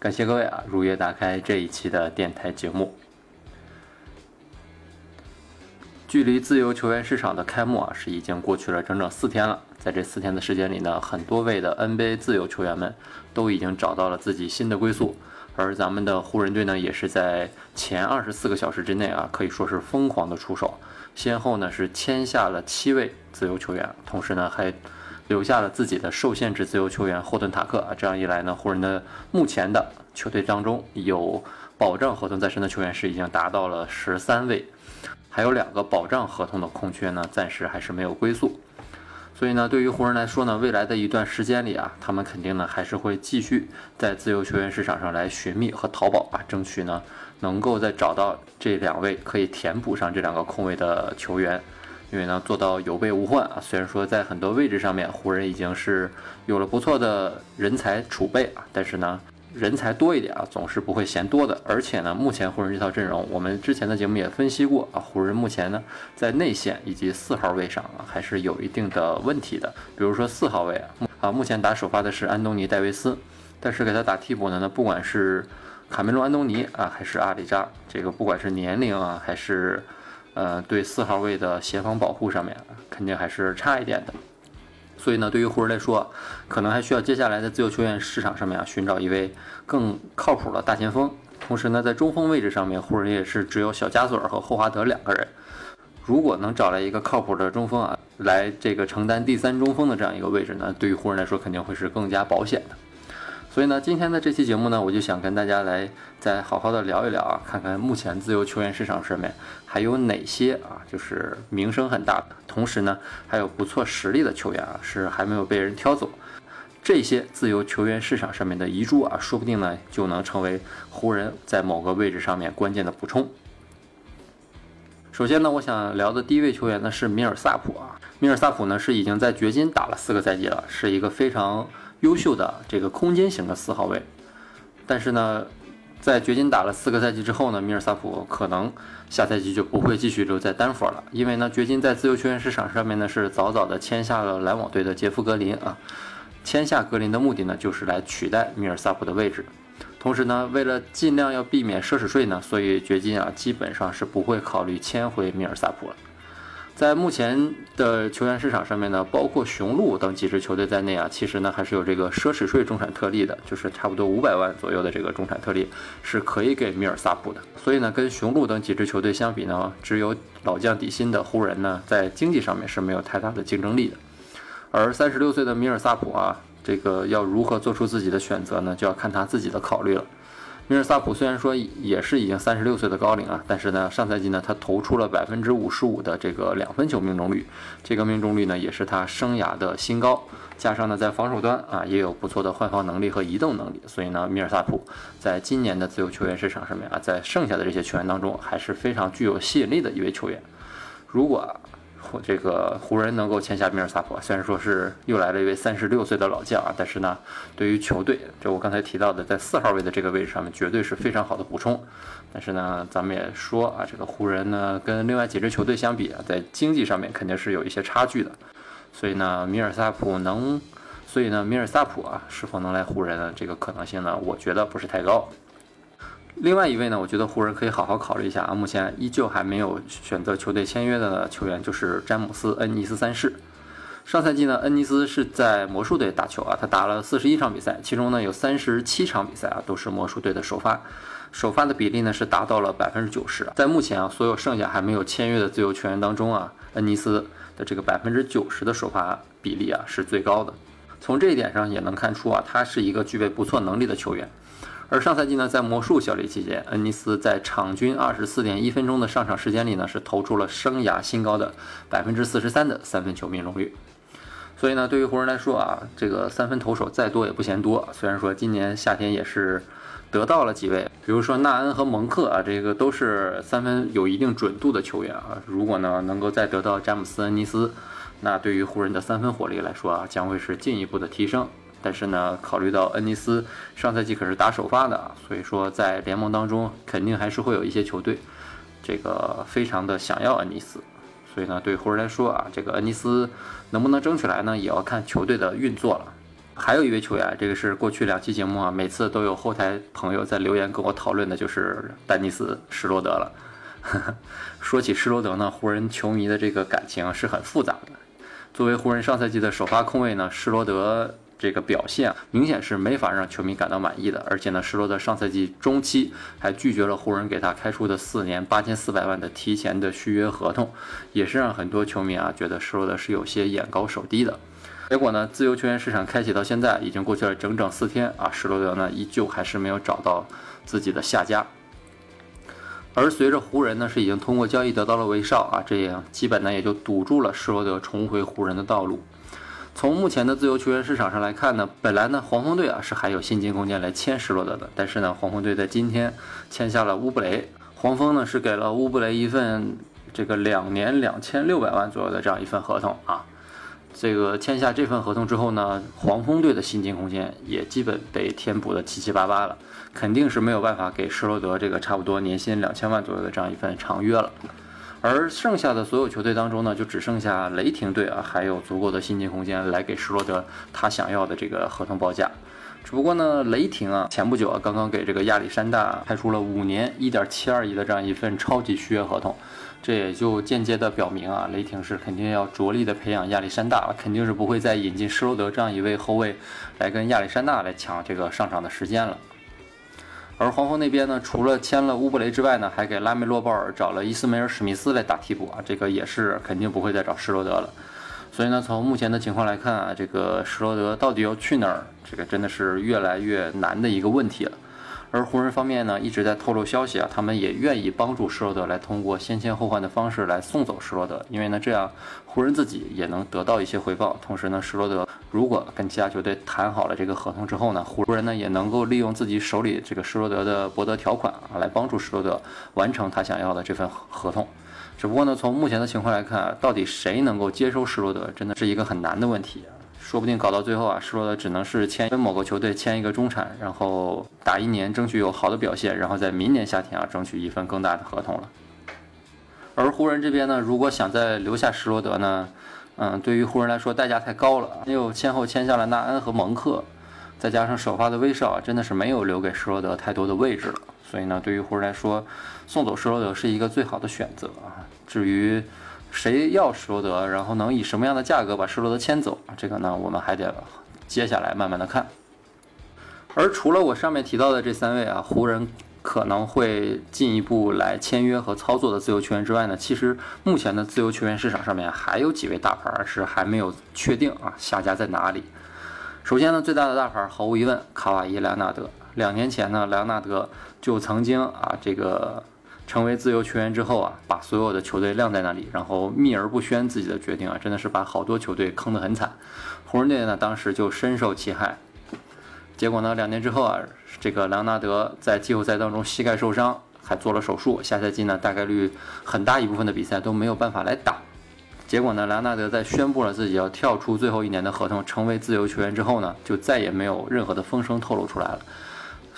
感谢各位啊如约打开这一期的电台节目。距离自由球员市场的开幕啊是已经过去了整整四天了，在这四天的时间里呢，很多位的 NBA 自由球员们都已经找到了自己新的归宿，而咱们的湖人队呢，也是在前二十四个小时之内啊，可以说是疯狂的出手，先后呢是签下了七位自由球员，同时呢还。留下了自己的受限制自由球员霍顿塔克啊，这样一来呢，湖人的目前的球队当中有保障合同在身的球员是已经达到了十三位，还有两个保障合同的空缺呢，暂时还是没有归宿。所以呢，对于湖人来说呢，未来的一段时间里啊，他们肯定呢还是会继续在自由球员市场上来寻觅和淘宝啊，争取呢能够再找到这两位可以填补上这两个空位的球员。因为呢，做到有备无患啊。虽然说在很多位置上面，湖人已经是有了不错的人才储备啊，但是呢，人才多一点啊，总是不会嫌多的。而且呢，目前湖人这套阵容，我们之前的节目也分析过啊，湖人目前呢，在内线以及四号位上啊，还是有一定的问题的。比如说四号位啊，啊，目前打首发的是安东尼戴维斯，但是给他打替补的呢，不管是卡梅隆安东尼啊，还是阿里扎，这个不管是年龄啊，还是呃，对四号位的协防保护上面肯定还是差一点的，所以呢，对于湖人来说，可能还需要接下来在自由球员市场上面啊寻找一位更靠谱的大前锋。同时呢，在中锋位置上面，湖人也是只有小加索尔和霍华德两个人。如果能找来一个靠谱的中锋啊，来这个承担第三中锋的这样一个位置呢，对于湖人来说肯定会是更加保险的。所以呢，今天的这期节目呢，我就想跟大家来再好好的聊一聊啊，看看目前自由球员市场上面还有哪些啊，就是名声很大的，同时呢还有不错实力的球员啊，是还没有被人挑走。这些自由球员市场上面的遗珠啊，说不定呢就能成为湖人在某个位置上面关键的补充。首先呢，我想聊的第一位球员呢是米尔萨普啊，米尔萨普呢是已经在掘金打了四个赛季了，是一个非常。优秀的这个空间型的四号位，但是呢，在掘金打了四个赛季之后呢，米尔萨普可能下赛季就不会继续留在丹佛了，因为呢，掘金在自由球员市场上面呢是早早的签下了篮网队的杰夫格林啊，签下格林的目的呢就是来取代米尔萨普的位置，同时呢，为了尽量要避免奢侈税呢，所以掘金啊基本上是不会考虑签回米尔萨普了。在目前的球员市场上面呢，包括雄鹿等几支球队在内啊，其实呢还是有这个奢侈税中产特例的，就是差不多五百万左右的这个中产特例是可以给米尔萨普的。所以呢，跟雄鹿等几支球队相比呢，只有老将底薪的湖人呢，在经济上面是没有太大的竞争力的。而三十六岁的米尔萨普啊，这个要如何做出自己的选择呢，就要看他自己的考虑了。米尔萨普虽然说也是已经三十六岁的高龄啊，但是呢，上赛季呢，他投出了百分之五十五的这个两分球命中率，这个命中率呢，也是他生涯的新高。加上呢，在防守端啊，也有不错的换防能力和移动能力，所以呢，米尔萨普在今年的自由球员市场上面啊，在剩下的这些球员当中，还是非常具有吸引力的一位球员。如果这个湖人能够签下米尔萨普，虽然说是又来了一位三十六岁的老将啊，但是呢，对于球队，就我刚才提到的，在四号位的这个位置上面，绝对是非常好的补充。但是呢，咱们也说啊，这个湖人呢，跟另外几支球队相比啊，在经济上面肯定是有一些差距的。所以呢，米尔萨普能，所以呢，米尔萨普啊，是否能来湖人呢？这个可能性呢，我觉得不是太高。另外一位呢，我觉得湖人可以好好考虑一下啊。目前依旧还没有选择球队签约的球员就是詹姆斯·恩尼斯三世。上赛季呢，恩尼斯是在魔术队打球啊，他打了四十一场比赛，其中呢有三十七场比赛啊都是魔术队的首发，首发的比例呢是达到了百分之九十。在目前啊，所有剩下还没有签约的自由球员当中啊，恩尼斯的这个百分之九十的首发比例啊是最高的。从这一点上也能看出啊，他是一个具备不错能力的球员。而上赛季呢，在魔术效力期间，恩尼斯在场均二十四点一分钟的上场时间里呢，是投出了生涯新高的百分之四十三的三分球命中率。所以呢，对于湖人来说啊，这个三分投手再多也不嫌多。虽然说今年夏天也是得到了几位，比如说纳恩和蒙克啊，这个都是三分有一定准度的球员啊。如果呢能够再得到詹姆斯、恩尼斯，那对于湖人的三分火力来说啊，将会是进一步的提升。但是呢，考虑到恩尼斯上赛季可是打首发的啊，所以说在联盟当中肯定还是会有一些球队，这个非常的想要恩尼斯。所以呢，对湖人来说啊，这个恩尼斯能不能争取来呢，也要看球队的运作了。还有一位球员，这个是过去两期节目啊，每次都有后台朋友在留言跟我讨论的，就是丹尼斯施罗德了。说起施罗德呢，湖人球迷的这个感情是很复杂的。作为湖人上赛季的首发控卫呢，施罗德。这个表现明显是没法让球迷感到满意的，而且呢，施罗德上赛季中期还拒绝了湖人给他开出的四年八千四百万的提前的续约合同，也是让很多球迷啊觉得施罗德是有些眼高手低的。结果呢，自由球员市场开启到现在已经过去了整整四天啊，施罗德呢依旧还是没有找到自己的下家。而随着湖人呢是已经通过交易得到了威少啊，这样基本呢也就堵住了施罗德重回湖人的道路。从目前的自由球员市场上来看呢，本来呢黄蜂队啊是还有薪金空间来签施罗德的，但是呢黄蜂队在今天签下了乌布雷，黄蜂呢是给了乌布雷一份这个两年两千六百万左右的这样一份合同啊，这个签下这份合同之后呢，黄蜂队的薪金空间也基本被填补的七七八八了，肯定是没有办法给施罗德这个差不多年薪两千万左右的这样一份长约了。而剩下的所有球队当中呢，就只剩下雷霆队啊，还有足够的薪金空间来给施罗德他想要的这个合同报价。只不过呢，雷霆啊，前不久啊，刚刚给这个亚历山大开出了五年一点七二亿的这样一份超级续约合同，这也就间接的表明啊，雷霆是肯定要着力的培养亚历山大了，肯定是不会再引进施罗德这样一位后卫来跟亚历山大来抢这个上场的时间了。而黄蜂那边呢，除了签了乌布雷之外呢，还给拉梅洛鲍尔找了伊斯梅尔史密斯来打替补啊，这个也是肯定不会再找施罗德了。所以呢，从目前的情况来看啊，这个施罗德到底要去哪儿，这个真的是越来越难的一个问题了。而湖人方面呢，一直在透露消息啊，他们也愿意帮助施罗德来通过先签后换的方式来送走施罗德，因为呢，这样湖人自己也能得到一些回报。同时呢，施罗德如果跟其他球队谈好了这个合同之后呢，湖人呢也能够利用自己手里这个施罗德的博德条款啊，来帮助施罗德完成他想要的这份合同。只不过呢，从目前的情况来看，到底谁能够接收施罗德，真的是一个很难的问题。说不定搞到最后啊，施罗德只能是签跟某个球队签一个中产，然后打一年，争取有好的表现，然后在明年夏天啊，争取一份更大的合同了。而湖人这边呢，如果想再留下施罗德呢，嗯，对于湖人来说代价太高了，又先后签下了纳恩和蒙克，再加上首发的威少啊，真的是没有留给施罗德太多的位置了。所以呢，对于湖人来说，送走施罗德是一个最好的选择啊。至于，谁要施罗德，然后能以什么样的价格把施罗德签走？这个呢，我们还得接下来慢慢的看。而除了我上面提到的这三位啊，湖人可能会进一步来签约和操作的自由球员之外呢，其实目前的自由球员市场上面还有几位大牌是还没有确定啊下家在哪里。首先呢，最大的大牌毫无疑问，卡瓦伊·莱昂纳德。两年前呢，莱昂纳德就曾经啊这个。成为自由球员之后啊，把所有的球队晾在那里，然后秘而不宣自己的决定啊，真的是把好多球队坑得很惨。湖人队呢，当时就深受其害。结果呢，两年之后啊，这个莱昂纳德在季后赛当中膝盖受伤，还做了手术，下赛季呢，大概率很大一部分的比赛都没有办法来打。结果呢，莱昂纳德在宣布了自己要跳出最后一年的合同，成为自由球员之后呢，就再也没有任何的风声透露出来了。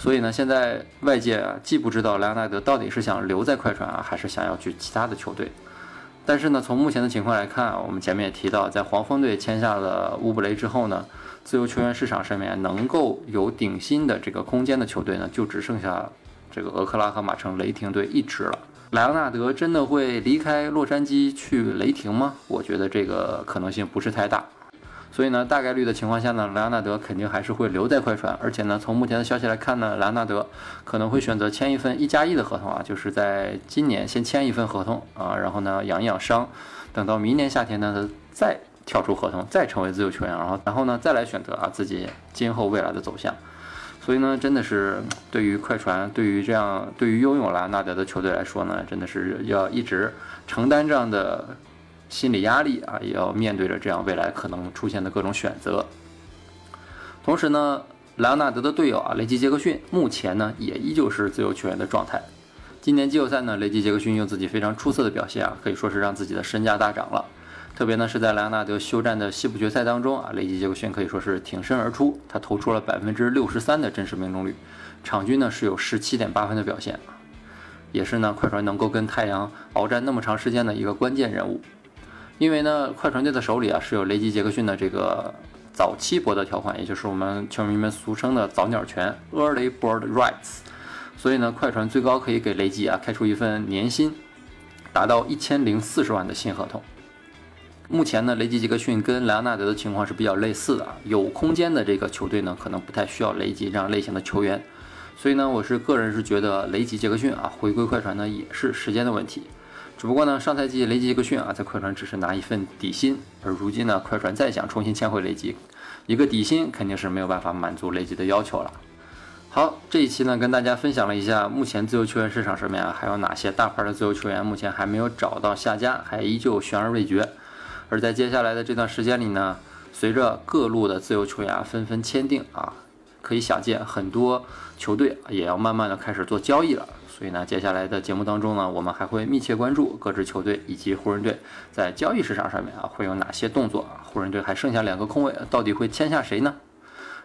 所以呢，现在外界啊，既不知道莱昂纳德到底是想留在快船啊，还是想要去其他的球队。但是呢，从目前的情况来看，我们前面也提到，在黄蜂队签下了乌布雷之后呢，自由球员市场上面能够有顶薪的这个空间的球队呢，就只剩下这个俄克拉荷马城雷霆队一支了。莱昂纳德真的会离开洛杉矶去雷霆吗？我觉得这个可能性不是太大。所以呢，大概率的情况下呢，莱昂纳德肯定还是会留在快船，而且呢，从目前的消息来看呢，莱昂纳德可能会选择签一份一加一的合同啊，就是在今年先签一份合同啊，然后呢养一养伤，等到明年夏天呢，再跳出合同，再成为自由球员，然后然后呢再来选择啊自己今后未来的走向。所以呢，真的是对于快船，对于这样对于拥有莱昂纳德的球队来说呢，真的是要一直承担这样的。心理压力啊，也要面对着这样未来可能出现的各种选择。同时呢，莱昂纳德的队友啊，雷吉杰克逊目前呢也依旧是自由球员的状态。今年季后赛呢，雷吉杰克逊用自己非常出色的表现啊，可以说是让自己的身价大涨了。特别呢是在莱昂纳德休战的西部决赛当中啊，雷吉杰克逊可以说是挺身而出，他投出了百分之六十三的真实命中率，场均呢是有十七点八分的表现。也是呢，快船能够跟太阳鏖战那么长时间的一个关键人物，因为呢，快船队的手里啊是有雷吉杰克逊的这个早期博德条款，也就是我们球迷们俗称的早鸟权 （Early Bird Rights），所以呢，快船最高可以给雷吉啊开出一份年薪达到一千零四十万的新合同。目前呢，雷吉杰克逊跟莱昂纳德的情况是比较类似的，有空间的这个球队呢，可能不太需要雷吉这样类型的球员。所以呢，我是个人是觉得雷吉杰克逊啊回归快船呢也是时间的问题。只不过呢，上赛季雷吉杰克逊啊在快船只是拿一份底薪，而如今呢，快船再想重新签回雷吉，一个底薪肯定是没有办法满足雷吉的要求了。好，这一期呢跟大家分享了一下目前自由球员市场上面啊还有哪些大牌的自由球员目前还没有找到下家，还依旧悬而未决。而在接下来的这段时间里呢，随着各路的自由球员纷纷签订啊。可以想见，很多球队也要慢慢的开始做交易了。所以呢，接下来的节目当中呢，我们还会密切关注各支球队以及湖人队在交易市场上面啊会有哪些动作。湖人队还剩下两个空位，到底会签下谁呢？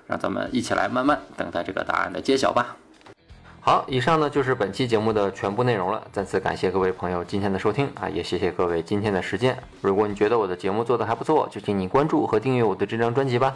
让咱们一起来慢慢等待这个答案的揭晓吧。好，以上呢就是本期节目的全部内容了。再次感谢各位朋友今天的收听啊，也谢谢各位今天的时间。如果你觉得我的节目做得还不错，就请你关注和订阅我的这张专辑吧。